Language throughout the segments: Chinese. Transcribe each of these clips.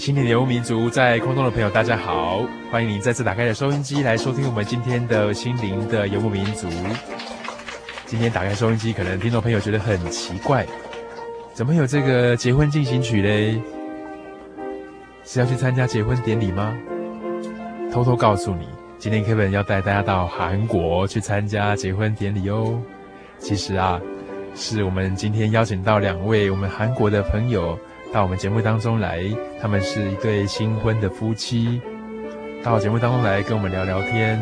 心灵的游牧民族，在空中的朋友，大家好！欢迎您再次打开的收音机来收听我们今天的心灵的游牧民族。今天打开收音机，可能听众朋友觉得很奇怪，怎么有这个结婚进行曲嘞？是要去参加结婚典礼吗？偷偷告诉你，今天 Kevin 要带大家到韩国去参加结婚典礼哦。其实啊，是我们今天邀请到两位我们韩国的朋友。到我们节目当中来，他们是一对新婚的夫妻，到节目当中来跟我们聊聊天。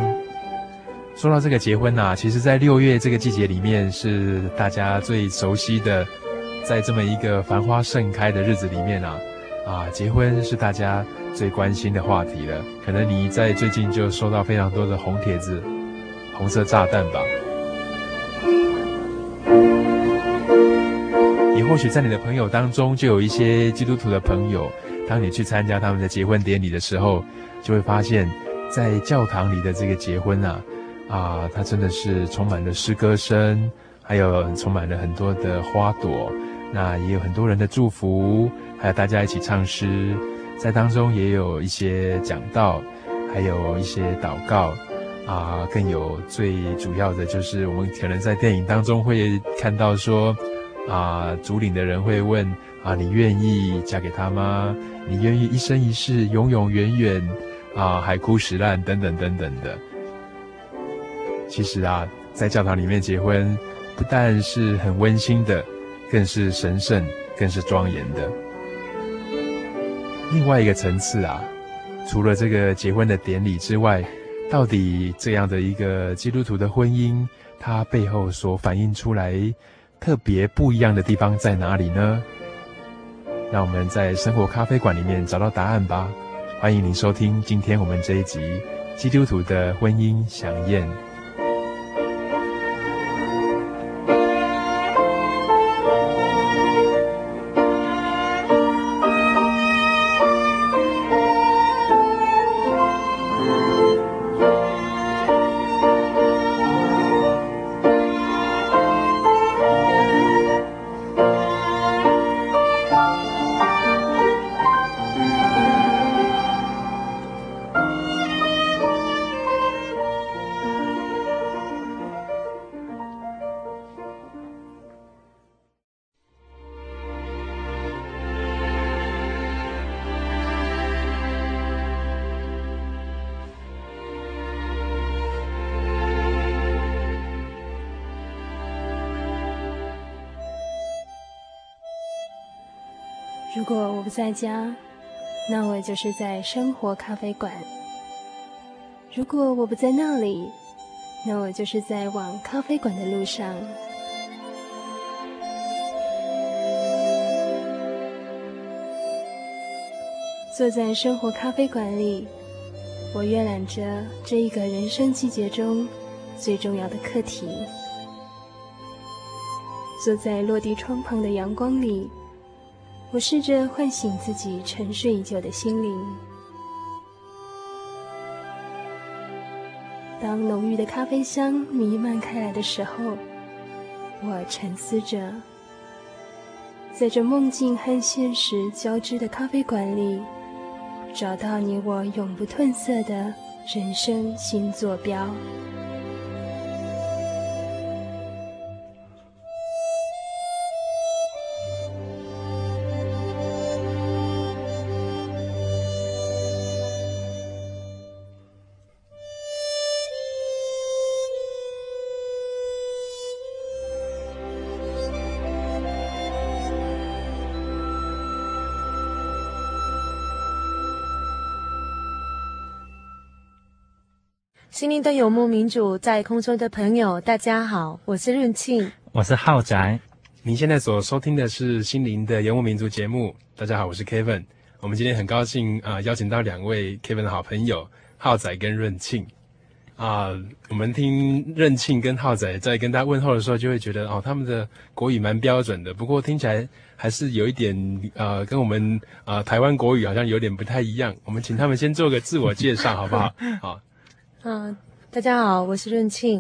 说到这个结婚呐，其实，在六月这个季节里面，是大家最熟悉的，在这么一个繁花盛开的日子里面啊，啊，结婚是大家最关心的话题了。可能你在最近就收到非常多的红帖子、红色炸弹吧。或许在你的朋友当中，就有一些基督徒的朋友。当你去参加他们的结婚典礼的时候，就会发现，在教堂里的这个结婚啊，啊，它真的是充满了诗歌声，还有充满了很多的花朵。那也有很多人的祝福，还有大家一起唱诗，在当中也有一些讲道，还有一些祷告。啊，更有最主要的就是，我们可能在电影当中会看到说。啊，主领的人会问啊，你愿意嫁给他吗？你愿意一生一世、永永远远啊，海枯石烂等等等等的。其实啊，在教堂里面结婚，不但是很温馨的，更是神圣，更是庄严的。另外一个层次啊，除了这个结婚的典礼之外，到底这样的一个基督徒的婚姻，它背后所反映出来，特别不一样的地方在哪里呢？让我们在生活咖啡馆里面找到答案吧。欢迎您收听今天我们这一集《基督徒的婚姻想宴》。在家，那我就是在生活咖啡馆；如果我不在那里，那我就是在往咖啡馆的路上。坐在生活咖啡馆里，我阅览着这一个人生季节中最重要的课题，坐在落地窗旁的阳光里，我试着唤醒自己沉睡已久的心灵。当浓郁的咖啡香弥漫开来的时候，我沉思着，在这梦境和现实交织的咖啡馆里，找到你我永不褪色的人生新坐标。心灵的游牧民族，在空中的朋友，大家好，我是润庆，我是浩仔。您现在所收听的是心灵的游牧民族节目。大家好，我是 Kevin。我们今天很高兴啊、呃，邀请到两位 Kevin 的好朋友浩仔跟润庆啊。我们听润庆跟浩仔在跟大家问候的时候，就会觉得哦，他们的国语蛮标准的。不过听起来还是有一点呃，跟我们啊、呃、台湾国语好像有点不太一样。我们请他们先做个自我介绍，好不好？好。嗯，大家好，我是润庆，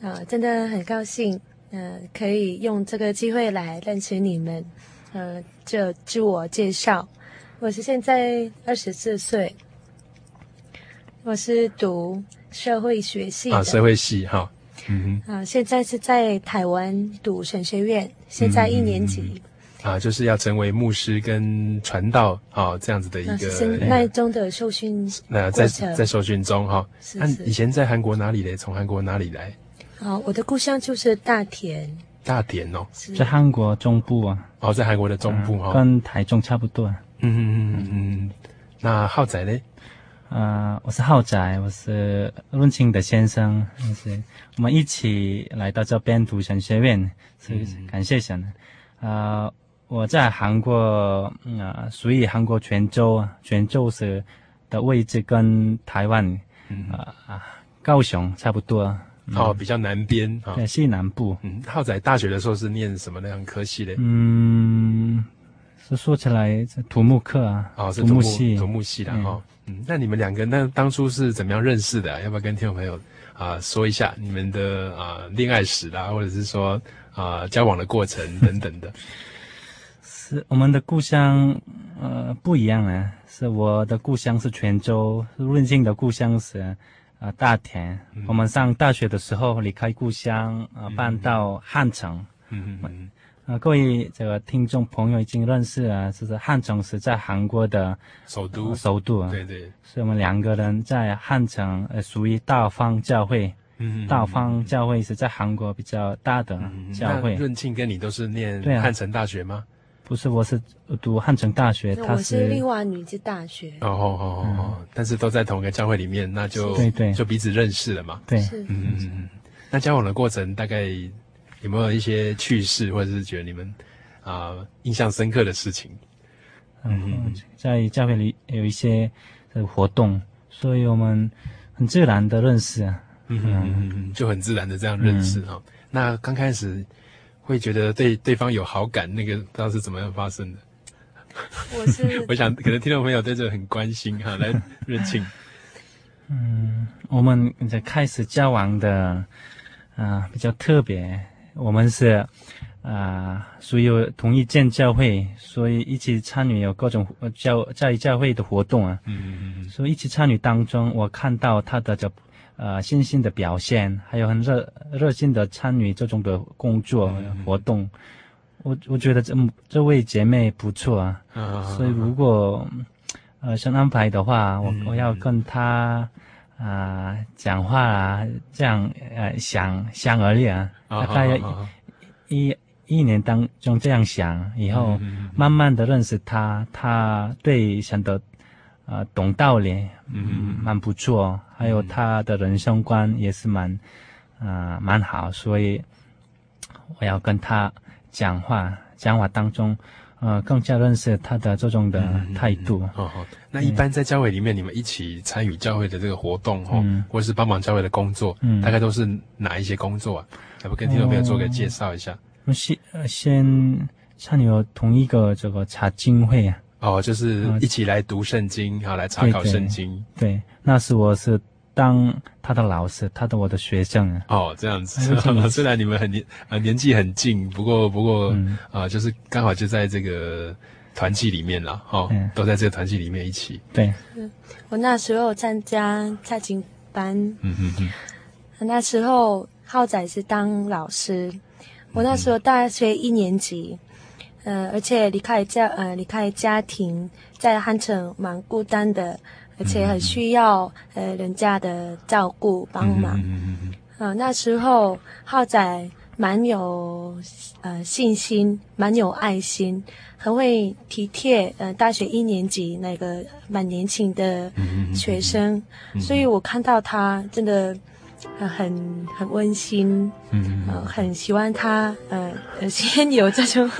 啊、呃，真的很高兴，嗯、呃，可以用这个机会来认识你们，呃，就自我介绍，我是现在二十四岁，我是读社会学系，啊，社会系哈，嗯哼，啊、呃，现在是在台湾读神学院，现在一年级。嗯啊，就是要成为牧师跟传道啊、哦，这样子的一个那中的受训。那在在受训中哈。那、哦、以前在韩国哪里嘞？从韩国哪里来？哦，我的故乡就是大田。大田哦，在韩国中部啊。哦，在韩国的中部哈、嗯，跟台中差不多。嗯嗯嗯嗯。那浩仔嘞？啊、呃，我是浩仔，我是润清的先生，是我们一起来到这边读神学院，所以感谢神啊。呃我在韩国，嗯、啊，属于韩国泉州，泉州是的位置跟台湾，嗯、啊啊，高雄差不多。嗯、哦，比较南边啊，对，西南部。嗯，浩仔大学的时候是念什么那样科系的？嗯，是说起来土木课啊，哦，是土木系，土木系的哈、哦。嗯，那你们两个那当初是怎么样认识的、啊？要不要跟听众朋友啊说一下你们的啊恋爱史啦，或者是说啊交往的过程等等的？是我们的故乡，呃，不一样啊。是我的故乡是泉州，润庆的故乡是，啊、呃，大田、嗯。我们上大学的时候离开故乡，啊、呃，搬到汉城。嗯嗯嗯。啊、呃，各位这个听众朋友已经认识了，就是汉城是在韩国的首都，呃、首都啊。对对。是我们两个人在汉城，呃，属于大方教会。嗯，道方教会是在韩国比较大的教会。润庆跟你都是念汉城大学吗？不是，我是读汉城大学，他是我是丽华女子大学。哦哦哦哦，但是都在同一个教会里面，那就对对，就彼此认识了嘛。对，嗯嗯嗯。那交往的过程大概有没有一些趣事，或者是觉得你们啊、呃、印象深刻的事情？嗯，在教会里有一些活动，所以我们很自然的认识啊。嗯嗯嗯，就很自然的这样认识哈、嗯。那刚开始。会觉得对对方有好感，那个不知道是怎么样发生的。我是 我想，可能听众朋友对这个很关心哈，来润庆。嗯，我们在开始交往的啊、呃、比较特别，我们是啊属于同一间教会，所以一起参与有各种教在教会的活动啊。嗯嗯嗯。所以一起参与当中，我看到他的这。呃，信心的表现，还有很热热心的参与这种的工作活动，嗯、我我觉得这这位姐妹不错啊，啊所以如果呃想安排的话，嗯、我我要跟她啊、呃、讲话啊，这样呃想想而已啊，大概一一年当中这样想，以后慢慢的认识她，她对想的。啊、呃，懂道理，嗯，蛮不错，还有他的人生观也是蛮，啊、呃，蛮好，所以我要跟他讲话，讲话当中，呃，更加认识他的这种的态度。哦、嗯、哦，那一般在教会里面，你们一起参与教会的这个活动，哈、嗯，或者是帮忙教会的工作，嗯，大概都是哪一些工作啊？要不跟听众朋友做个介绍一下？我们先先参与同一个这个查经会啊。哦，就是一起来读圣经，好来查考圣经。对，对，那时我是当他的老师，他的我的学生啊。哦，这样子。哎、虽然你们很年呃年纪很近，不过不过啊、嗯呃，就是刚好就在这个团契里面了，哈、哦嗯，都在这个团契里面一起。对。我那时候参加蔡经班。嗯嗯嗯。那时候浩仔是当老师，我那时候大学一年级。呃，而且离开家，呃，离开家庭，在汉城蛮孤单的，而且很需要、嗯、呃人家的照顾帮忙。嗯那时候浩仔蛮有呃信心，蛮有爱心，很会体贴呃大学一年级那个蛮年轻的学生、嗯，所以我看到他真的。呃、很很温馨，嗯，呃，很喜欢他，呃，先 有这种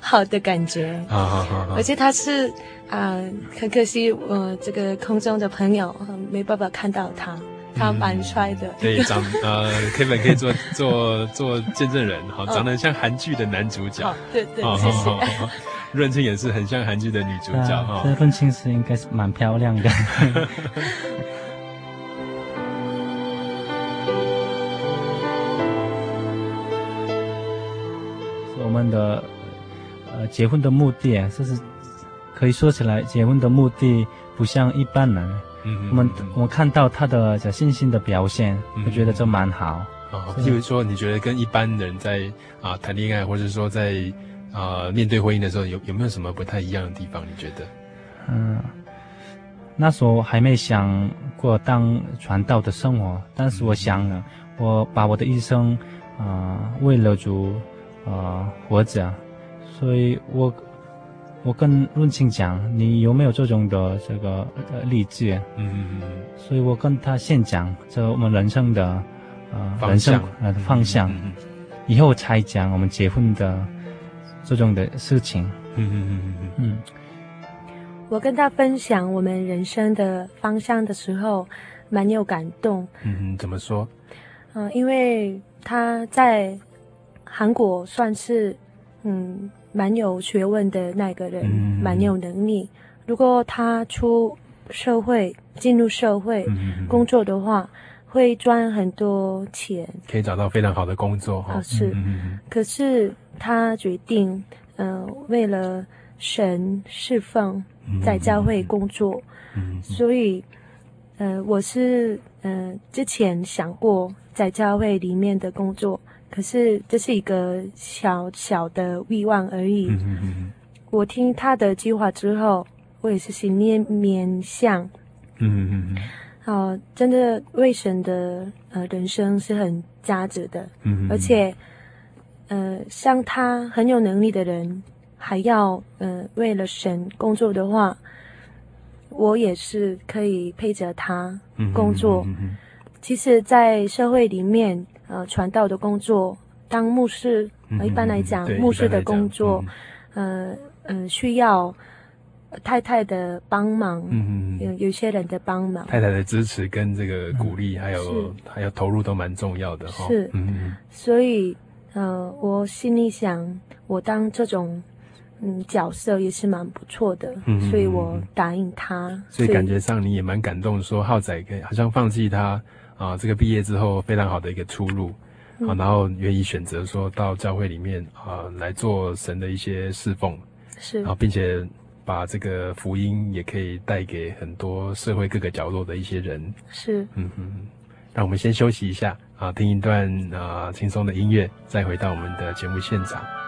好的感觉，好好好，而且他是啊、呃，很可惜，我，这个空中的朋友、呃、没办法看到他，他蛮帅的，对、嗯，长呃，Kevin 可以做做做见证人，好，长得像韩剧的男主角，哦、对对，谢谢。润清也是很像韩剧的女主角，哈、这，润清是应该是蛮漂亮的。的呃结婚的目的啊，就是可以说起来，结婚的目的不像一般人。嗯，我们我看到他的小信心的表现，我、嗯、觉得这蛮好。啊，譬如说，你觉得跟一般人在啊谈恋爱，或者说在啊面对婚姻的时候，有有没有什么不太一样的地方？你觉得？嗯，那时候还没想过当传道的生活，但是我想了，嗯、我把我的一生啊为了主。呃，活着，所以我我跟润清讲，你有没有这种的这个呃励志？嗯嗯嗯。所以我跟他先讲这我们人生的呃人生呃方向，嗯嗯，以后才讲我们结婚的这种的事情。嗯嗯嗯嗯嗯。我跟他分享我们人生的方向的时候，蛮有感动。嗯嗯，怎么说？嗯、呃，因为他在。韩国算是嗯蛮有学问的那个人，嗯、蛮有能力。如果他出社会，进入社会、嗯、工作的话，会赚很多钱，可以找到非常好的工作哈、哦。是、嗯，可是他决定，嗯、呃，为了神侍奉，在教会工作。嗯、所以，呃，我是呃之前想过在教会里面的工作。可是这是一个小小的欲望而已。嗯嗯嗯。我听他的计划之后，我也是心念面向。嗯嗯嗯。哦，真的为神的呃人生是很价值的。嗯嗯。而且，呃，像他很有能力的人，还要呃为了神工作的话，我也是可以陪着他工作。嗯嗯嗯。其实，在社会里面。呃，传道的工作，当牧师，嗯、一般来讲，牧师的工作，嗯、呃，嗯、呃，需要太太的帮忙，嗯嗯，有有些人的帮忙，太太的支持跟这个鼓励，嗯、还有还有投入都蛮重要的哈。是，嗯，所以，呃，我心里想，我当这种嗯角色也是蛮不错的，嗯，所以我答应他。所以，所以感觉上你也蛮感动，说浩仔可以好像放弃他。啊，这个毕业之后非常好的一个出路，嗯、啊，然后愿意选择说到教会里面啊来做神的一些侍奉，是，然后并且把这个福音也可以带给很多社会各个角落的一些人，是，嗯哼，那我们先休息一下啊，听一段啊轻松的音乐，再回到我们的节目现场。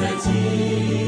再见。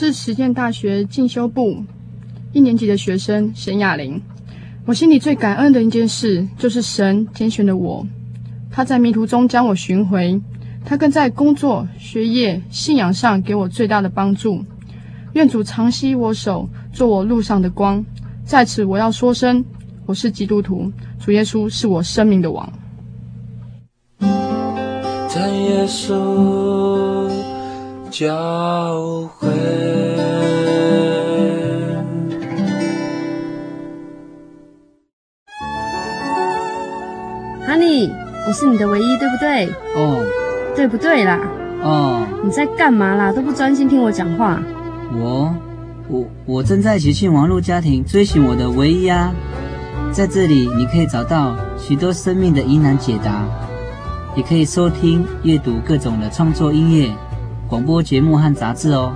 是实践大学进修部一年级的学生沈雅玲。我心里最感恩的一件事，就是神拣选了我。他在迷途中将我寻回，他更在工作、学业、信仰上给我最大的帮助。愿主常携我手，做我路上的光。在此，我要说声：我是基督徒，主耶稣是我生命的王。在耶稣教会。Honey，我是你的唯一，对不对？哦，对不对啦？哦，你在干嘛啦？都不专心听我讲话。我，我，我正在喜信网络家庭追寻我的唯一啊！在这里，你可以找到许多生命的疑难解答，也可以收听、阅读各种的创作音乐。广播节目和杂志哦。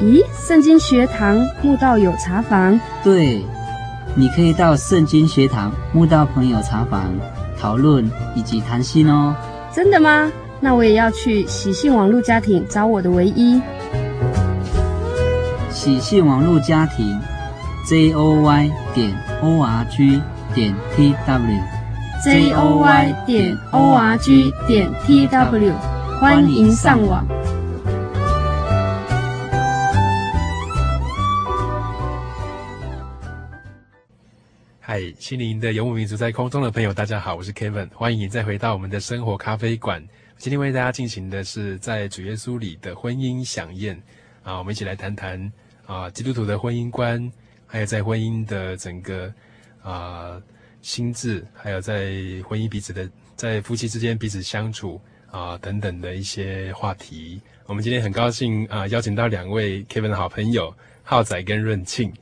咦，圣经学堂慕道友茶房？对，你可以到圣经学堂慕道朋友茶房讨论以及谈心哦。真的吗？那我也要去喜信网络家庭找我的唯一。喜信网络家庭，j o y 点 o r g 点 t w，j o y 点 o r g 点 t w，欢迎上网。嗨，心灵的游牧民族在空中的朋友，大家好，我是 Kevin，欢迎你再回到我们的生活咖啡馆。今天为大家进行的是在主耶稣里的婚姻饗宴啊，我们一起来谈谈啊基督徒的婚姻观还有在婚姻的整个啊、心智，还有在婚姻彼此的在夫妻之间彼此相处啊、等等的一些话题。我们今天很高兴啊、邀请到两位 Kevin 的好朋友浩仔跟润庆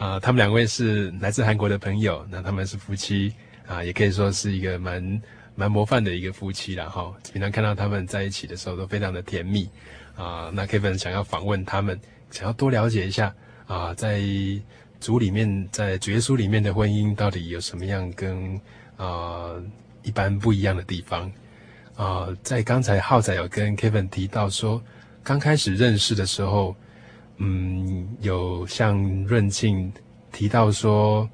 啊，他们两位是来自韩国的朋友，那他们是夫妻啊、也可以说是一个蛮蛮模范的一个夫妻了哈。平常看到他们在一起的时候都非常的甜蜜啊、那 Kevin 想要访问他们，想要多了解一下啊、在主里面，在主耶稣里面的婚姻到底有什么样跟啊、一般不一样的地方。啊、在刚才浩仔有跟 Kevin 提到说，刚开始认识的时候，嗯，有向润庆提到说，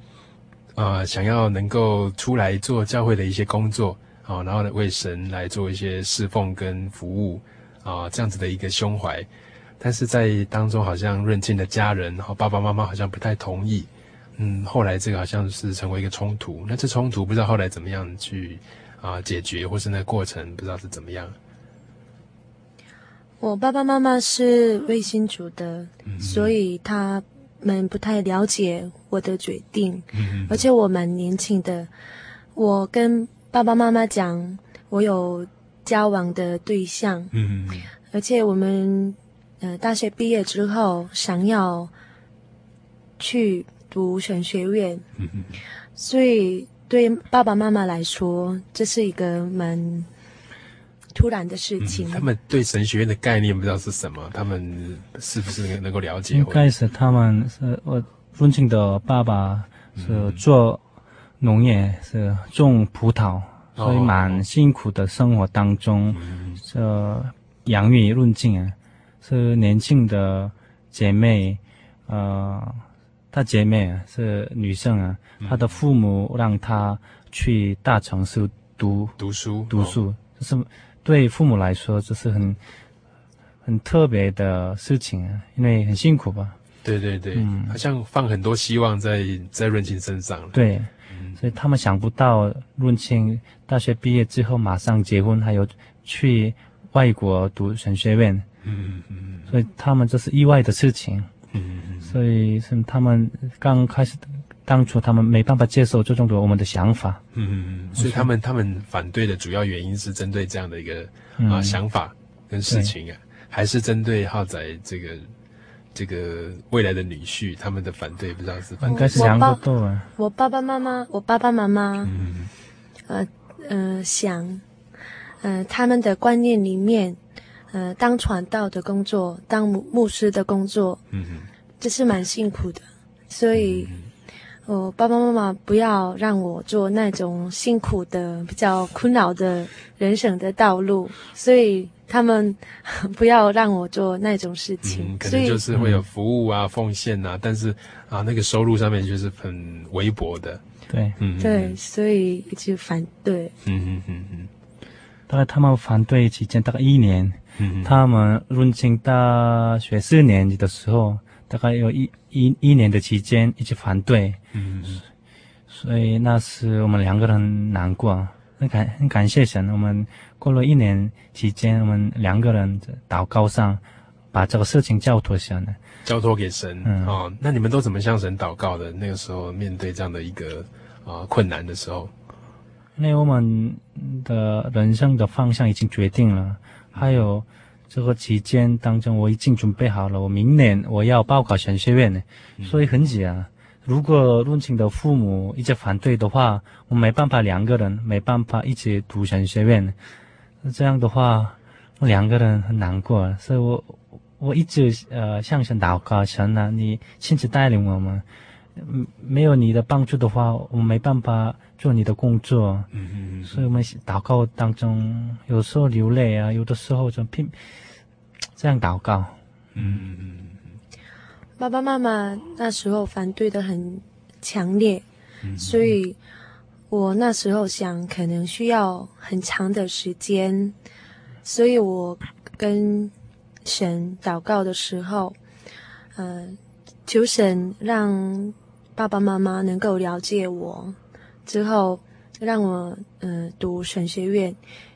呃，想要能够出来做教会的一些工作，啊、然后呢为神来做一些侍奉跟服务，啊、这样子的一个胸怀，但是在当中好像润庆的家人，然后爸爸妈妈好像不太同意，嗯，后来这个好像是成为一个冲突，那这冲突不知道后来怎么样去。啊，解决或是那过程不知道是怎么样。我爸爸妈妈是卫星族的，嗯，所以他们不太了解我的决定。嗯，而且我蛮年轻的，我跟爸爸妈妈讲，我有交往的对象。嗯，而且我们呃大学毕业之后想要去读神学院。嗯，所以。对爸爸妈妈来说，这是一个蛮突然的事情。嗯、他们对神学院的概念不知道是什么，他们是不是能够了解？应该是他们是我父亲的爸爸是做农业，嗯、是种葡萄，所以蛮辛苦的生活当中，是养育润庆啊，是年轻的姐妹，呃。她姐妹啊，是女生啊，她的父母让她去大城市读读书，读书，这是对父母来说这是很很特别的事情啊，因为很辛苦吧？对对对，嗯，好像放很多希望在在润清身上了。对，嗯所以他们想不到润清大学毕业之后马上结婚，还有去外国读神学院，嗯嗯嗯，所以他们这是意外的事情。嗯，所以是他们刚开始，当初他们没办法接受这种的我们的想法。嗯嗯嗯，所以他们他们反对的主要原因是针对这样的一个、嗯、啊想法跟事情啊，还是针对浩仔这个这个未来的女婿他们的反对，不知道是反对。想不透啊。我爸爸妈妈，我爸爸妈妈，嗯呃呃想，呃他们的观念里面。呃，当传道的工作，当牧牧师的工作，嗯哼，这是蛮辛苦的。所以，嗯呃、爸爸妈妈不要让我做那种辛苦的、比较困扰的人生的道路，所以他们不要让我做那种事情。嗯、可能就是会有服务啊、奉献啊，但是啊，那个收入上面就是很微薄的。对，嗯，对，所以就反对。嗯嗯嗯嗯，大概他们反对期间大概一年。嗯、他们润庆大学四年级的时候，大概有一一一年的期间一直反对，嗯，所以那时我们两个人难过，很感很感谢神，我们过了一年期间，我们两个人祷告上，把这个事情交托下来，交托给神，嗯，哦，那你们都怎么向神祷告的？那个时候面对这样的一个啊、呃、困难的时候，因为我们的人生的方向已经决定了。还有这个期间当中，我已经准备好了。我明年我要报考神学院呢，所以很急啊。如果润庆的父母一直反对的话，我没办法两个人没办法一起读神学院。这样的话，我两个人很难过。所以我我一直呃向神祷告，神啊，你亲自带领我们。没有你的帮助的话，我没办法做你的工作。嗯嗯，所以我们祷告当中，有时候流泪啊，有的时候就拼这样祷告。嗯嗯嗯。爸爸妈妈那时候反对的很强烈，嗯，所以我那时候想，可能需要很长的时间，所以我跟神祷告的时候，呃，求神让。爸爸妈妈能够了解我。之后，让我呃读神学院，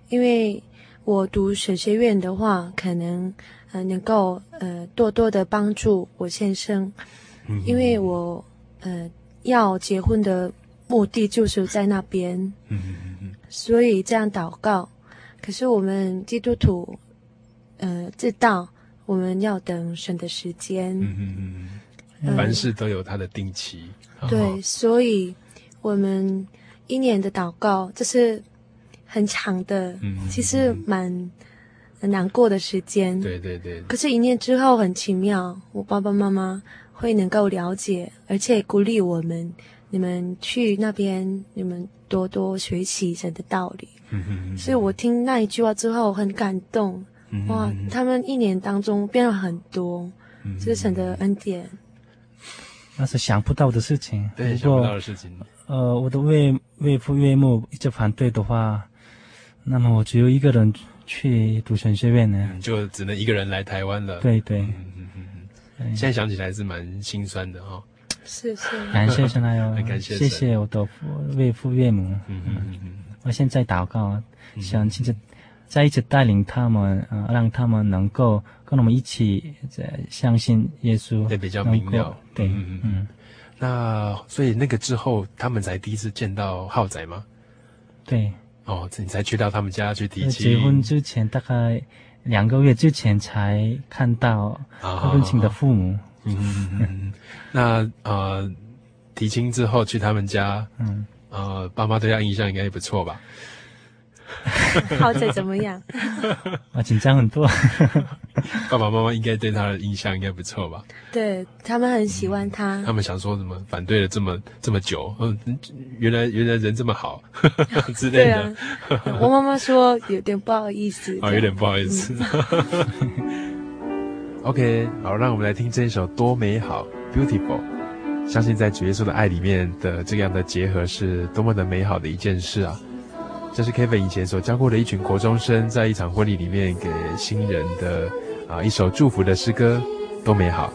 因为我读神学院的话，可能呃能够呃多多的帮助我先生，嗯、因为我呃要结婚的目的就是在那边，嗯嗯嗯，所以这样祷告。可是我们基督徒呃知道我们要等神的时间，嗯嗯嗯，凡事都有它的定期，呃、对，所以我们一年的祷告这是很长的，嗯、其实蛮。很难过的时间，对对对。可是，一年之后很奇妙，我爸爸妈妈会能够了解，而且鼓励我们：你们去那边，你们多多学习神的道理。嗯哼。所以我听那一句话之后很感动。嗯。哇，他们一年当中变了很多，这是神的恩典。那是想不到的事情。对，想不到的事情。呃，我的岳岳父岳母一直反对的话，那么我只有一个人。去读神学院呢，就只能一个人来台湾了。对对，嗯嗯嗯，现在想起来是蛮心酸的哈。谢谢，感谢神啊哟，感谢谢谢我的岳父岳母。嗯嗯嗯，我现在祷告，想亲自再一次带领他们，呃，让他们能够跟我们一起在相信耶稣。对，比较明了。对，嗯嗯。那所以那个之后，他们才第一次见到浩仔吗？对。哦，你才去到他们家去提亲。结婚之前大概两个月之前才看到他们亲的父母。嗯嗯嗯。那呃，提亲之后去他们家，嗯，呃，爸妈对他印象应该也不错吧？浩仔怎么样？啊，紧张很多。爸爸妈妈应该对他的印象应该不错吧？对，他们很喜欢他。嗯、他们想说什么？反对了这么这么久，嗯，原来原来人这么好之类的。对啊，我妈妈说有点不好意思。啊，有点不好意思。嗯、OK，好，让我们来听这一首多美好，Beautiful。相信在主耶稣的爱里面的这样的结合是多么的美好的一件事啊！这是 Kevin 以前所教过的一群国中生，在一场婚礼里面给新人的啊一首祝福的诗歌，多美好。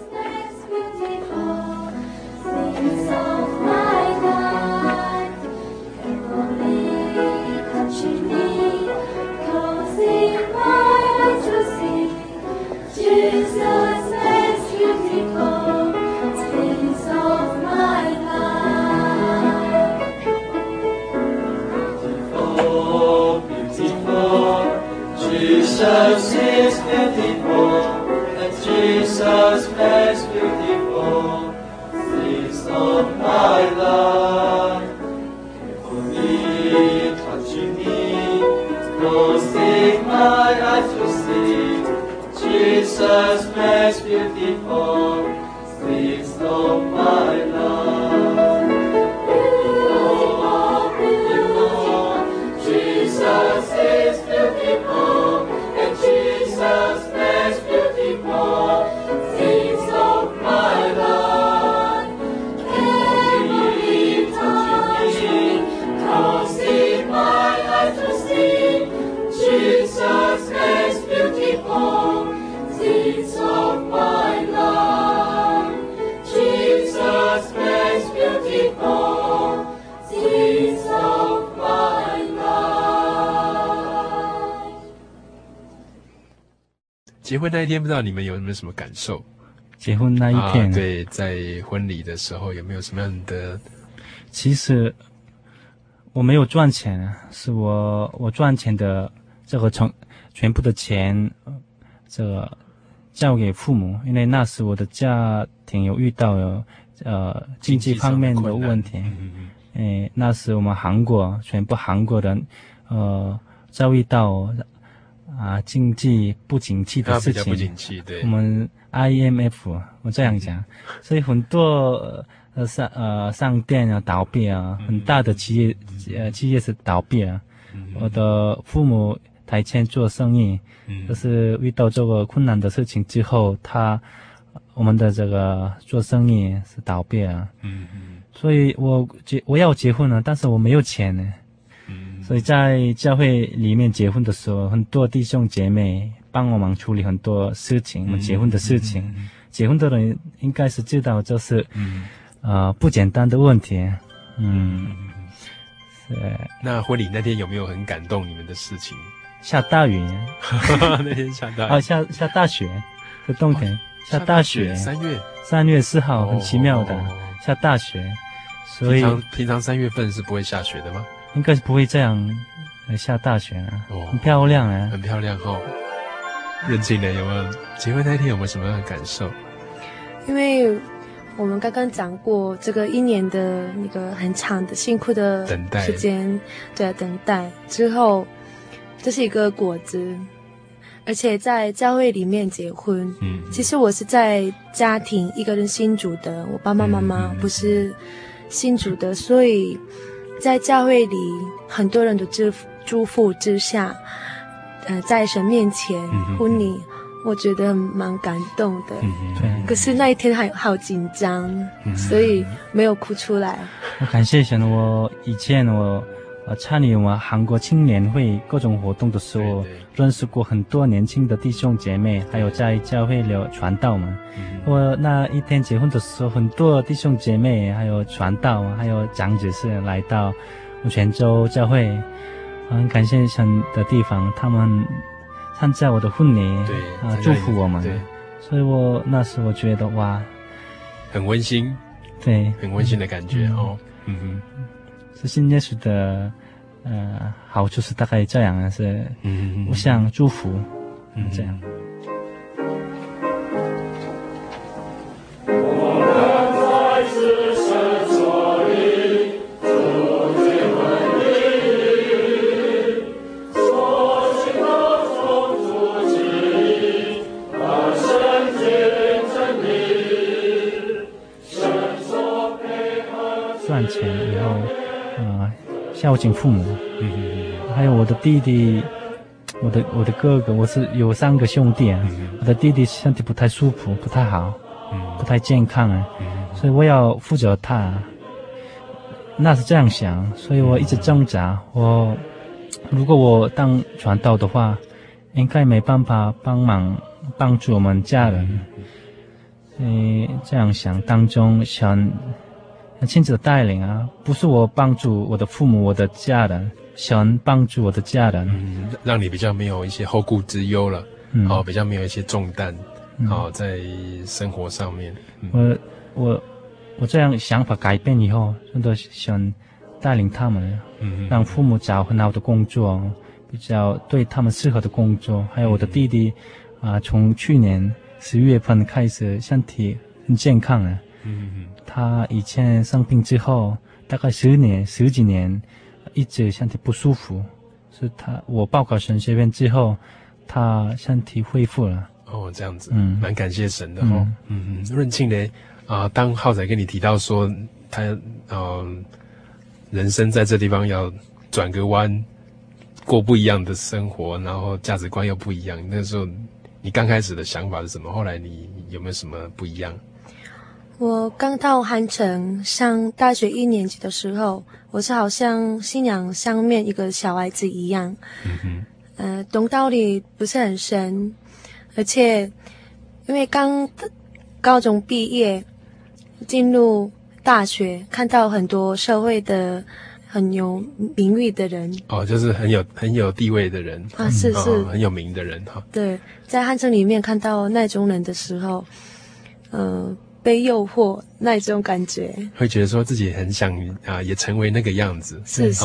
不知道你们有没有什么感受？结婚那一天，啊、对，在婚礼的时候有没有什么样的？其实我没有赚钱，是我我赚钱的这个成全部的钱，这个交给父母，因为那时我的家庭有遇到有呃经济方面的问题。嗯嗯。诶，那时我们韩国全部韩国人呃遭遇到。啊，经济不景气的事情，不景气，对，我们 IMF 我这样讲，嗯、所以很多呃商呃商店啊倒闭啊，很大的企业、嗯、呃企业是倒闭啊。嗯、我的父母台前做生意，嗯、就是遇到这个困难的事情之后，他我们的这个做生意是倒闭啊。嗯嗯，所以我结我要结婚了，但是我没有钱呢。所以在教会里面结婚的时候，很多弟兄姐妹帮我们处理很多事情，我们结婚的事情。嗯嗯嗯、结婚的人应该是知道，就是，嗯、呃，不简单的问题。嗯，是。那婚礼那天有没有很感动你们的事情？下大雨，那天下大雨，啊，下下大雪。在冬天、哦、下大雪，三月三月四号很奇妙的、哦、下大雪，所以平常平常三月份是不会下雪的吗？应该是不会这样下大雪啊，哦、很漂亮啊，很漂亮哦。任庆雷有没有结婚那天有没有什么样的感受？因为我们刚刚讲过这个一年的那个很长的辛苦的等待时间，对，等待之后，这是一个果子，而且在教会里面结婚。嗯，其实我是在家庭一个人信主的，我爸爸妈妈不是信主的，所以在教会里很多人的祝福祝福之下。呃，在神面前婚礼，我觉得蛮感动的。对，可是那一天还好紧张，所以没有哭出来。我 感谢神，我以前我呃参与我们韩国青年会各种活动的时候，认识过很多年轻的弟兄姐妹，还有在教会里传道嘛。我那一天结婚的时候，很多弟兄姐妹，还有传道，还有长执事来到泉州教会。很感谢神的地方，他们参加我的婚礼，对啊，祝福我们，对，所以我那时我觉得哇，很温馨，对，很温馨的感觉、嗯、哦，嗯哼，是信耶稣的，呃，好处是大概这样，是，嗯，互相祝福，嗯，这样。孝敬父母，嗯嗯嗯，还有我的弟弟，我的我的哥哥，我是有三个兄弟啊。嗯、我的弟弟身体不太舒服，不太好，嗯、不太健康所以我要负责他。那是这样想，所以我一直挣扎。我如果我当传道的话，应该没办法帮忙帮助我们家人。嗯，这样想当中想。亲子的带领啊，不是我帮助我的父母、我的家人，想帮助我的家人，嗯，让你比较没有一些后顾之忧了，嗯，哦，比较没有一些重担，嗯、哦，在生活上面。嗯、我我我这样想法改变以后，真的想带领他们，嗯，让父母找很好的工作，比较对他们适合的工作。还有我的弟弟，啊、呃，从去年十一月份开始，身体很健康了，嗯嗯。他以前生病之后，大概十年、十几年，一直身体不舒服。是他我报考神学院之后，他身体恢复了。哦，这样子，嗯，蛮感谢神的哦。嗯。嗯，润庆雷啊，当浩仔跟你提到说他呃人生在这地方要转个弯，过不一样的生活，然后价值观又不一样。那时候你刚开始的想法是什么？后来你有没有什么不一样？我刚到汉城上大学一年级的时候，我是好像信仰上面一个小孩子一样，嗯哼，呃，懂道理不是很深，而且因为刚高中毕业进入大学，看到很多社会的很有名誉的人，哦，就是很有很有地位的人啊，是是、哦、很有名的人哈。对，在汉城里面看到那种人的时候，嗯、呃。被诱惑那种感觉，会觉得说自己很想啊，也成为那个样子，是是，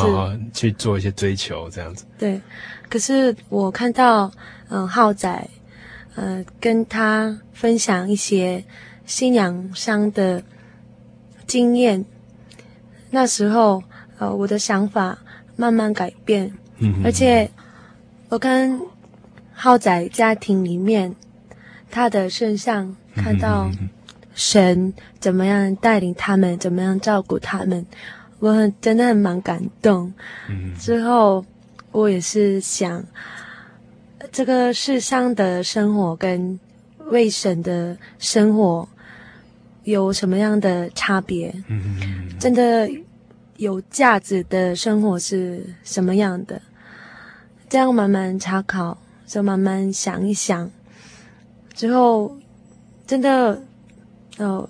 去做一些追求这样子。对，可是我看到嗯浩仔，呃，跟他分享一些信仰上的经验，那时候呃我的想法慢慢改变，嗯，而且我跟浩仔家庭里面他的身上看到。神怎么样带领他们，怎么样照顾他们，我很真的很蛮感动。嗯，之后我也是想，这个世上的生活跟为神的生活有什么样的差别？嗯，真的有价值的生活是什么样的？这样慢慢查考，就慢慢想一想，之后真的。呃，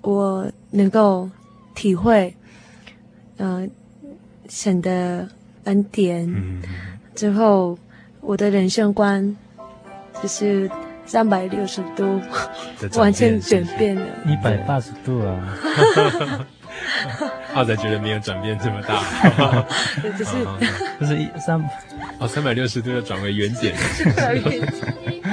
我能够体会，呃，神的恩典，之后我的人生观就是三百六十度，完全转变了，一百八十度啊！浩仔觉得没有转变这么大，就是 就是一三哦，三百六十度要转为原点。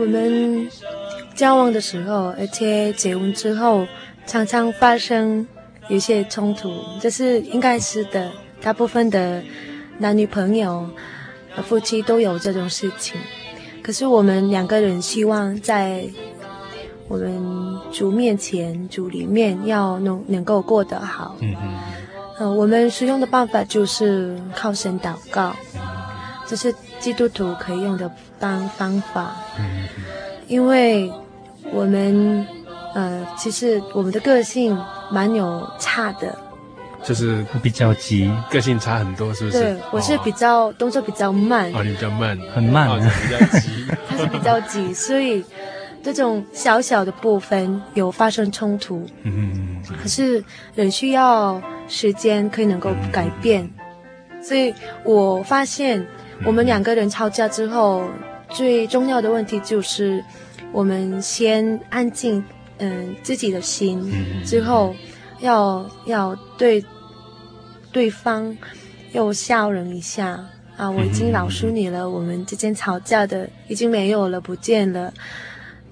我们交往的时候，而且结婚之后，常常发生有些冲突，这是应该是的。大部分的男女朋友、夫妻都有这种事情。可是我们两个人希望在我们主面前、主里面要能能够过得好。嗯嗯。呃，我们使用的办法就是靠神祷告，这是基督徒可以用的方方法。因为我们呃，其实我们的个性蛮有差的，就是比较急，个性差很多，是不是？对，我是比较、哦、动作比较慢。哦，你比较慢，很慢，哦、比较急。他是比较急，所以这种小小的部分有发生冲突。嗯嗯嗯。可是人需要时间可以能够改变，嗯、所以我发现我们两个人吵架之后。最重要的问题就是，我们先安静，嗯，自己的心，之后要要对对方又笑容一下啊！我已经饶恕你了，我们之间吵架的已经没有了，不见了。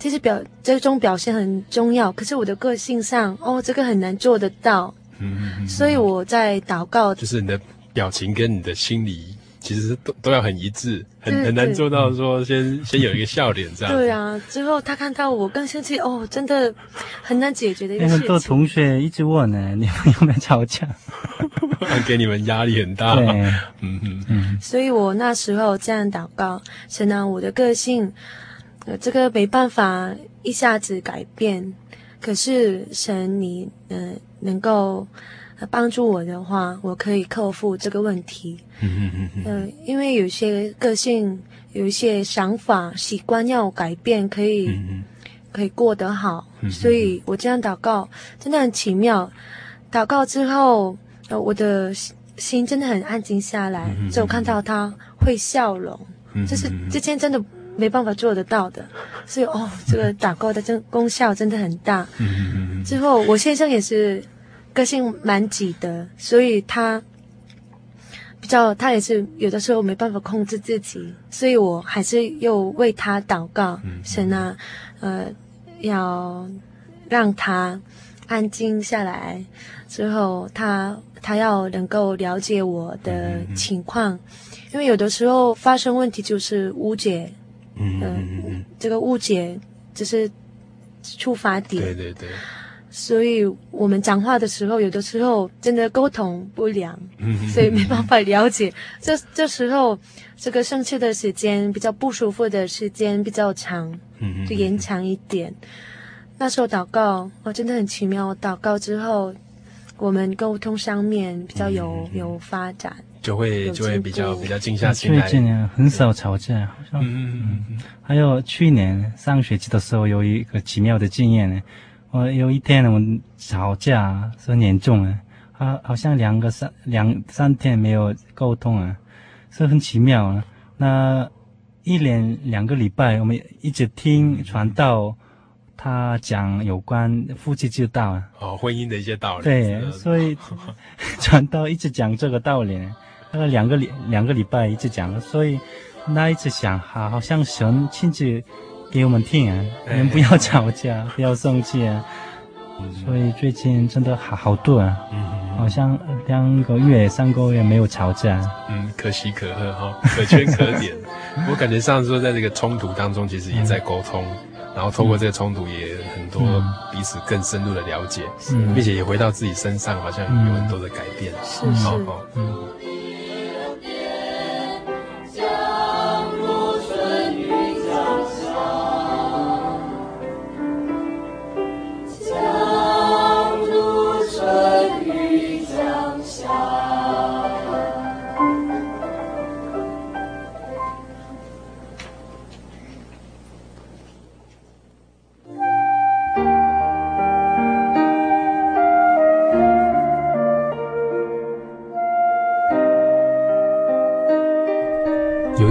其实表这种表现很重要，可是我的个性上，哦，这个很难做得到。嗯，所以我在祷告，就是你的表情跟你的心理。其实都都要很一致，很很难做到说先 先有一个笑脸这样。对啊，之后他看到我更生气哦，真的很难解决的一个事情。很多同学一直问呢，你们有没有吵架？给你们压力很大。对，嗯嗯嗯。所以我那时候这样祷告，神啊，我的个性，呃，这个没办法一下子改变，可是神你，呃，能够。帮助我的话，我可以克服这个问题。嗯嗯嗯。呃，因为有些个性，有一些想法、习惯要改变，可以，嗯、可以过得好。嗯、所以我这样祷告，真的很奇妙。祷告之后，呃，我的心真的很安静下来，嗯、就看到他会笑容，这、嗯、是之前真的没办法做得到的。所以哦，这个祷告的真功效真的很大。嗯、之后我先生也是。个性蛮急的，所以他比较，他也是有的时候没办法控制自己，所以我还是又为他祷告，嗯、神啊，呃，要让他安静下来，之后他他要能够了解我的情况，嗯、因为有的时候发生问题就是误解，嗯、呃，这个误解就是出发点，对对对。所以我们讲话的时候，有的时候真的沟通不良，所以没办法了解。这这时候，这个生气的时间比较不舒服的时间比较长，就延长一点。那时候祷告，哦，真的很奇妙。祷告之后，我们沟通上面比较有有发展，就会就会比较比较静下心来。最近，很少吵架，好像。嗯嗯。还有去年上学期的时候，有一个奇妙的经验呢。我有一天我们吵架是很严重啊，好好像两个三两三天没有沟通啊，是很奇妙啊。那一连两个礼拜，我们一直听传道，他讲有关夫妻之道啊，哦，婚姻的一些道理。对，所以 传道一直讲这个道理，那个两个礼两个礼拜一直讲，所以那一次想，好好像神亲自。给我们听啊，你们不要吵架，不要生气啊。所以最近真的好好多啊，好像两个月、三个月没有吵架。嗯，可喜可贺哈，可圈可点。我感觉上说，在这个冲突当中，其实也在沟通，然后透过这个冲突，也很多彼此更深入的了解，并且也回到自己身上，好像有很多的改变。是是，嗯。有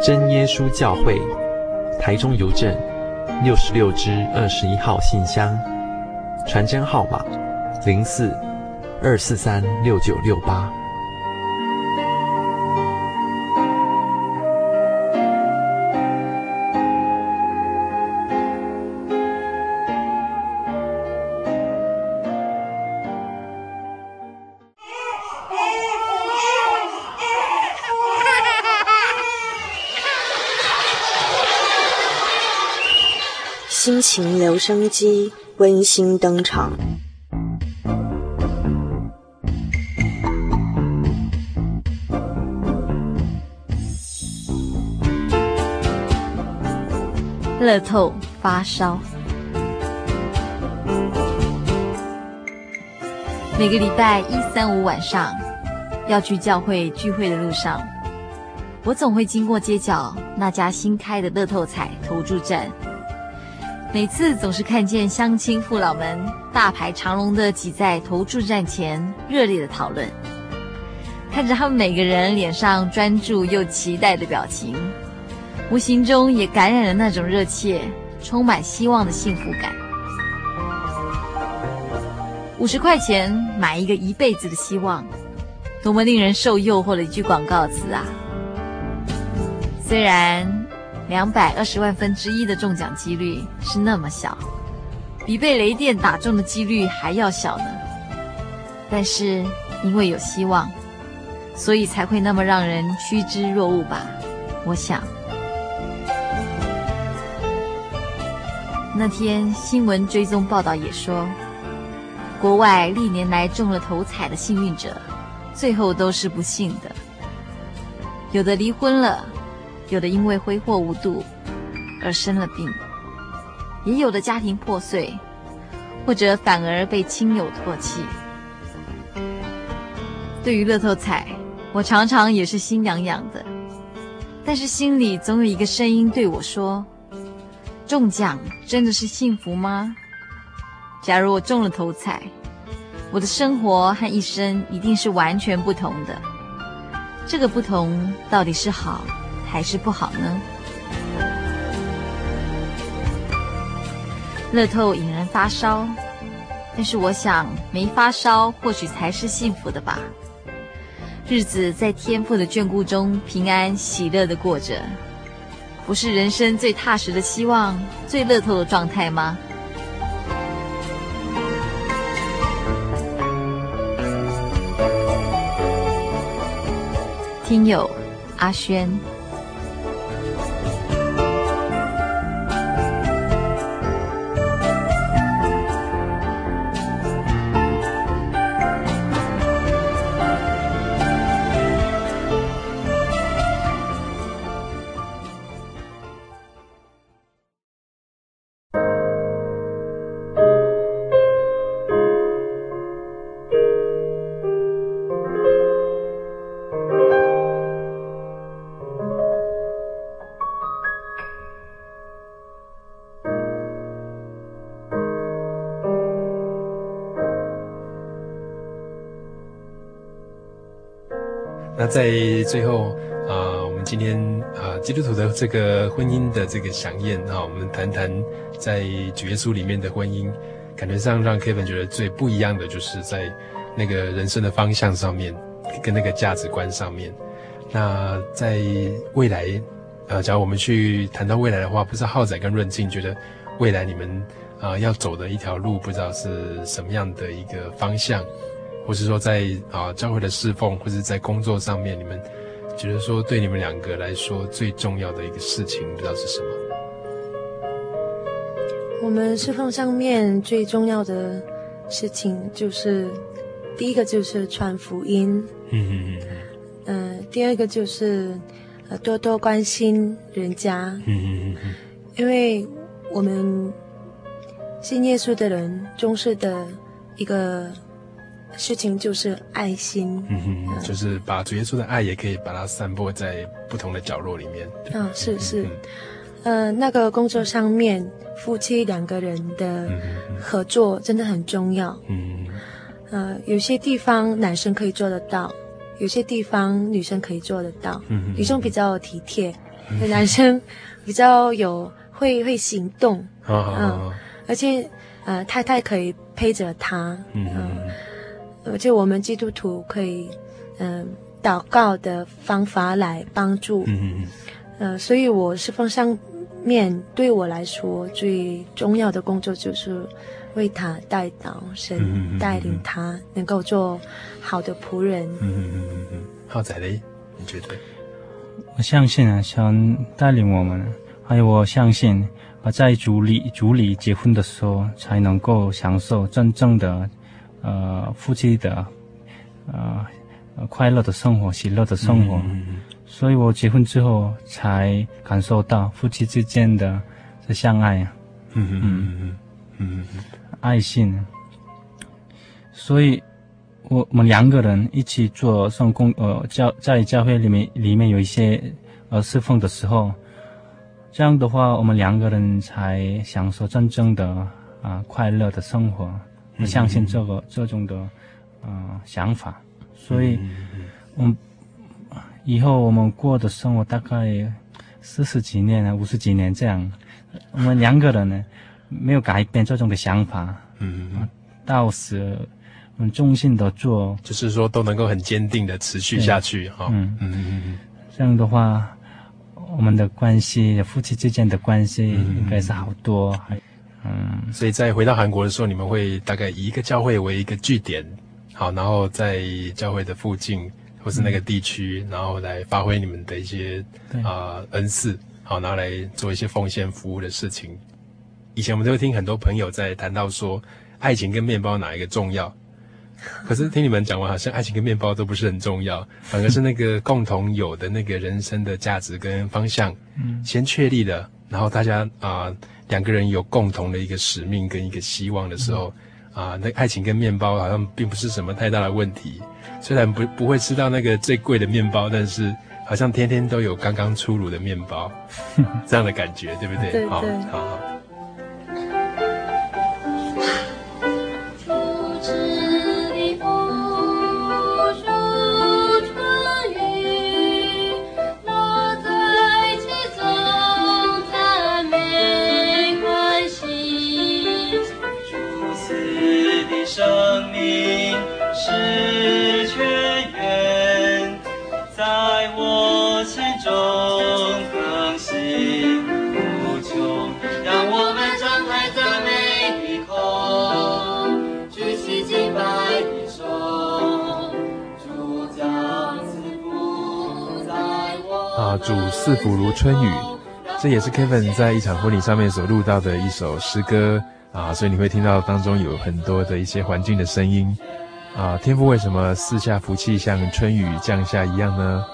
真耶稣教会，台中邮政六十六支二十一号信箱，传真号码零四二四三六九六八。情留声机温馨登场。乐透发烧。每个礼拜一、三、五晚上要去教会聚会的路上，我总会经过街角那家新开的乐透彩投注站。每次总是看见乡亲父老们大排长龙的挤在投注站前，热烈的讨论。看着他们每个人脸上专注又期待的表情，无形中也感染了那种热切、充满希望的幸福感。五十块钱买一个一辈子的希望，多么令人受诱惑的一句广告词啊！虽然。两百二十万分之一的中奖几率是那么小，比被雷电打中的几率还要小呢。但是因为有希望，所以才会那么让人趋之若鹜吧？我想。那天新闻追踪报道也说，国外历年来中了头彩的幸运者，最后都是不幸的，有的离婚了。有的因为挥霍无度而生了病，也有的家庭破碎，或者反而被亲友唾弃。对于乐透彩，我常常也是心痒痒的，但是心里总有一个声音对我说：“中奖真的是幸福吗？假如我中了头彩，我的生活和一生一定是完全不同的。这个不同到底是好？”还是不好呢？乐透引人发烧，但是我想没发烧或许才是幸福的吧。日子在天父的眷顾中平安喜乐的过着，不是人生最踏实的希望、最乐透的状态吗？听友阿轩。在最后啊、我们今天啊、基督徒的这个婚姻的这个饗宴啊，我们谈谈在主耶稣里面的婚姻，感觉上让 Kevin 觉得最不一样的，就是在那个人生的方向上面，跟那个价值观上面。那在未来，呃，假如我们去谈到未来的话，不知道浩仔跟润静觉得未来你们啊、要走的一条路，不知道是什么样的一个方向。或是说在啊教会的侍奉，或是在工作上面，你们觉得说对你们两个来说最重要的一个事情，不知道是什么？我们侍奉上面最重要的事情就是，第一个就是传福音，嗯嗯嗯，嗯，第二个就是呃多多关心人家。嗯嗯嗯。因为我们信耶稣的人重视的一个事情就是爱心。嗯哼，就是把主耶稣的爱也可以把它散播在不同的角落里面。嗯，是是。呃，那个工作上面，夫妻两个人的合作真的很重要。嗯，呃，有些地方男生可以做得到，有些地方女生可以做得到。嗯，女生比较体贴，男生比较有会会行动。嗯，而且呃，太太可以陪着他。嗯，而且我们基督徒可以嗯祷告的方法来帮助。嗯嗯。呃，所以我是奉上面对我来说最重要的工作就是为他带祷，神带领他能够做好的仆人。嗯嗯嗯嗯嗯。浩仔嘞，你觉得？我相信啊，神带领我们，还有我相信，我在主里主里结婚的时候才能够享受真正的呃夫妻的呃快乐的生活、喜乐的生活。所以我结婚之后才感受到夫妻之间的这相爱啊，嗯嗯嗯嗯嗯，爱心。所以我我们两个人一起做圣工，呃教在教会里面里面有一些呃侍奉的时候，这样的话我们两个人才享受真正的啊、呃、快乐的生活。我相信这个这种的呃想法，所以我们。以后我们过的生活大概四十几年啊，五十几年这样，我们两个人呢没有改变这种的想法，嗯嗯，到时我们衷心的做，就是说都能够很坚定的持续下去哈，嗯。嗯嗯嗯，这样的话，我们的关系，夫妻之间的关系应该是好多，还嗯，嗯，所以在回到韩国的时候，你们会大概以一个教会为一个据点，好，然后在教会的附近。或是那个地区，然后来发挥你们的一些啊、呃、恩赐，好，拿来做一些奉献服务的事情。以前我们都会听很多朋友在谈到说，爱情跟面包哪一个重要？可是听你们讲完，好像爱情跟面包都不是很重要，反而是那个共同有的那个人生的价值跟方向，嗯，先确立了，然后大家啊、呃、两个人有共同的一个使命跟一个希望的时候，啊、呃，那爱情跟面包好像并不是什么太大的问题。虽然不不会吃到那个最贵的面包，但是好像天天都有刚刚出炉的面包，这样的感觉，对不对？对对。好好。主赐福如春雨，这也是 Kevin 在一场婚礼上面所录到的一首诗歌啊，所以你会听到当中有很多的一些环境的声音啊。天父为什么四下福气像春雨降下一样呢？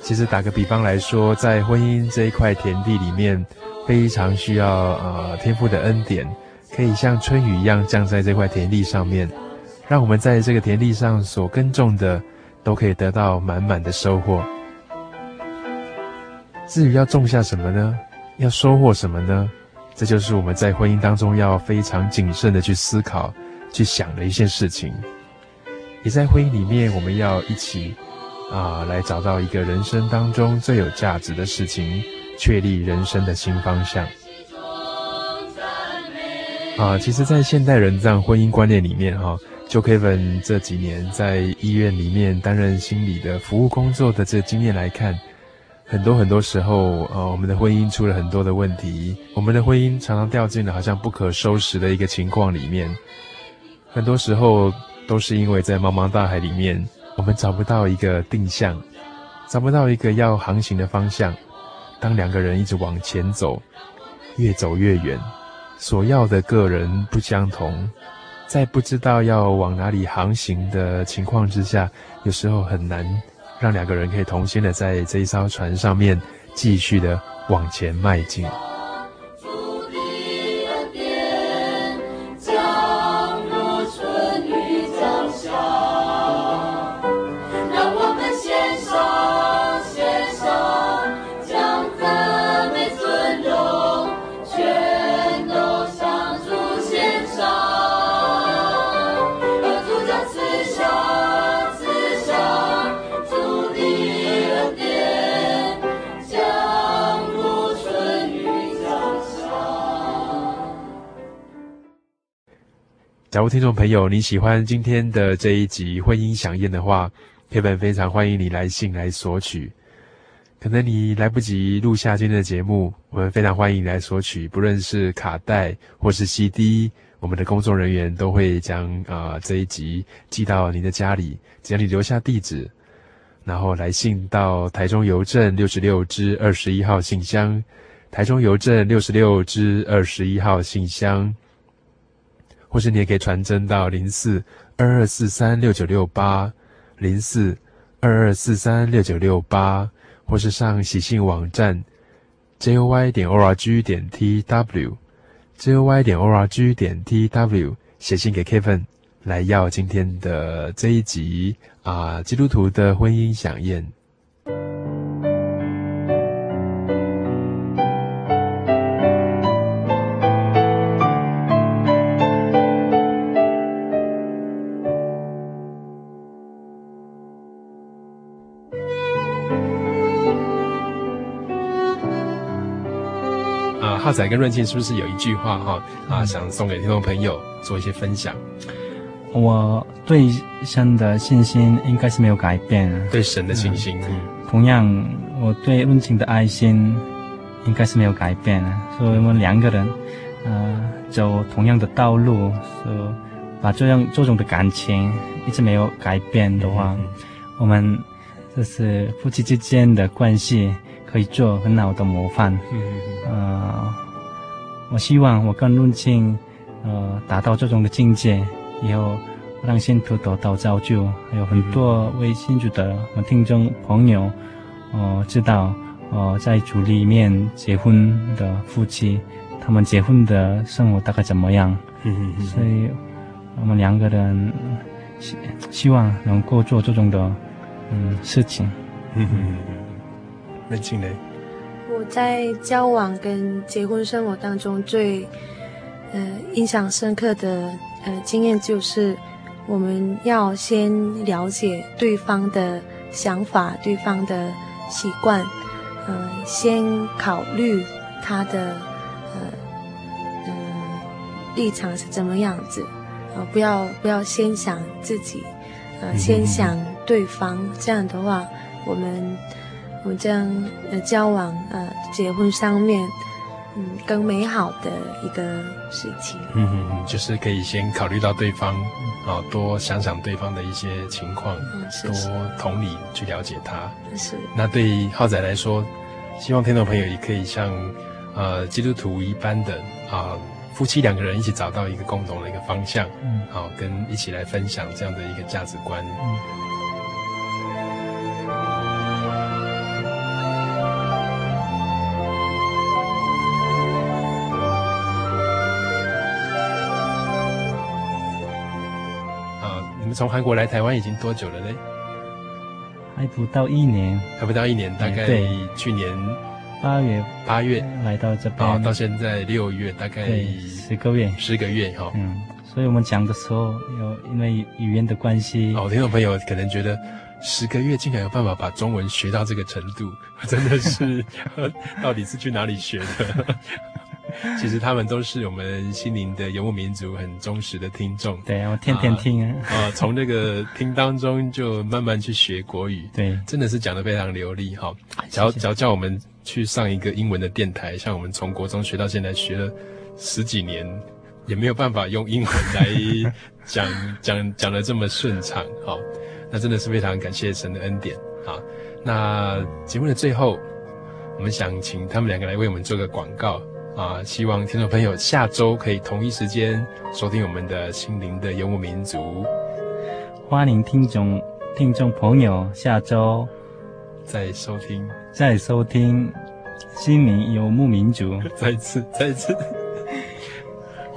其实打个比方来说，在婚姻这一块田地里面，非常需要啊天父的恩典，可以像春雨一样降在这块田地上面，让我们在这个田地上所耕种的，都可以得到满满的收获。至于要种下什么呢？要收获什么呢？这就是我们在婚姻当中要非常谨慎的去思考、去想的一些事情。也在婚姻里面，我们要一起啊，来找到一个人生当中最有价值的事情，确立人生的新方向。啊，其实，在现代人这样婚姻观念里面，哈，就 Kevin 这几年在医院里面担任心理的服务工作的这经验来看。很多很多时候，呃，我们的婚姻出了很多的问题，我们的婚姻常常掉进了好像不可收拾的一个情况里面。很多时候都是因为在茫茫大海里面，我们找不到一个定向，找不到一个要航行的方向。当两个人一直往前走，越走越远，所要的个人不相同，在不知道要往哪里航行的情况之下，有时候很难让两个人可以同心的在这一艘船上面继续的往前迈进。假如听众朋友你喜欢今天的这一集婚姻饗宴的话黑本非常欢迎你来信来索取。可能你来不及录下今天的节目，我们非常欢迎你来索取，不论是卡带或是 CD，我们的工作人员都会将啊、这一集寄到您的家里，只要你留下地址，然后来信到台中邮政六十六支二十一号信箱，台中邮政六十六支二十一号信箱。或是你也可以传真到零四二二四三六九六八零四二二四三六九六八，或是上喜信网站 joy 点 org 点 tw joy 点 org 点 tw 写信给 Kevin 来要今天的这一集啊基督徒的婚姻响宴。浩仔跟润庆是不是有一句话哈啊，想送给听众朋友做一些分享？我对神的信心应该是没有改变。对神的信心，嗯，同样我对润庆的爱心应该是没有改变。所以我们两个人，呃，走同样的道路，所以把这样这种的感情一直没有改变的话，嗯，我们就是夫妻之间的关系。可以做很好的模范。嗯，呃，我希望我跟润庆，呃，达到这种的境界以后，让信徒得到造就，还有很多为信主的我听众朋友，呃，知道，呃，在主里面结婚的夫妻，他们结婚的生活大概怎么样？嗯嗯，所以，我们两个人希希望能够做这种的，嗯，事情。嗯嗯。润庆呢？我在交往跟结婚生活当中最，呃，印象深刻的呃经验就是，我们要先了解对方的想法、对方的习惯，呃，先考虑他的呃嗯、呃、立场是怎么样子，呃，不要不要先想自己，呃，先想对方，嗯、这样的话，我们。我们这样呃交往呃结婚上面，嗯更美好的一个事情。嗯嗯嗯，就是可以先考虑到对方，啊多想想对方的一些情况，嗯、是是多同理去了解他。是。那对浩仔来说，希望听众朋友也可以像呃基督徒一般的啊夫妻两个人一起找到一个共同的一个方向，嗯，好跟一起来分享这样的一个价值观。嗯。从韩国来台湾已经多久了嘞？还不到一年，还不到一年，大概去年八月八月来到这边，哦，到现在六月，大概十个月，十个月哈。嗯，所以我们讲的时候，有因为语言的关系。哦，听众朋友可能觉得十个月竟然有办法把中文学到这个程度，真的是，到底是去哪里学的？其实他们都是我们心灵的游牧民族很忠实的听众。对，我天天听啊。啊，从那个听当中就慢慢去学国语。对，真的是讲的非常流利哈。只要只要叫我们去上一个英文的电台，像我们从国中学到现在学了十几年，也没有办法用英文来讲 讲讲的这么顺畅。哈，那真的是非常感谢神的恩典。好，那节目的最后，我们想请他们两个来为我们做个广告。啊，希望听众朋友下周可以同一时间收听我们的心灵的游牧民族。欢迎听众听众朋友下周再收听，再收听心灵游牧民族，再次再次。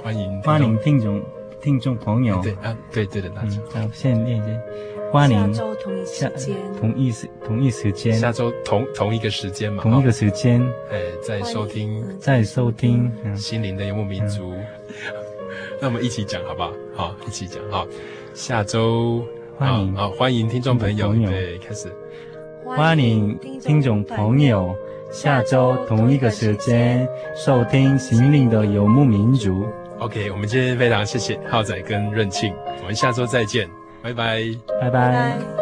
欢迎欢迎听众听众朋友，对啊对对的，那就好，现在链接。欢迎下周同一时间，同一时同一时间，下周同同一个时间嘛，同一个时间，哎，在收听，在收听心灵的游牧民族。那我们一起讲好不好？好，一起讲好。下周欢迎好，欢迎听众朋友，对，开始。欢迎听众朋友，下周同一个时间收听心灵的游牧民族。OK，我们今天非常谢谢浩仔跟润庆，我们下周再见。拜拜，拜拜。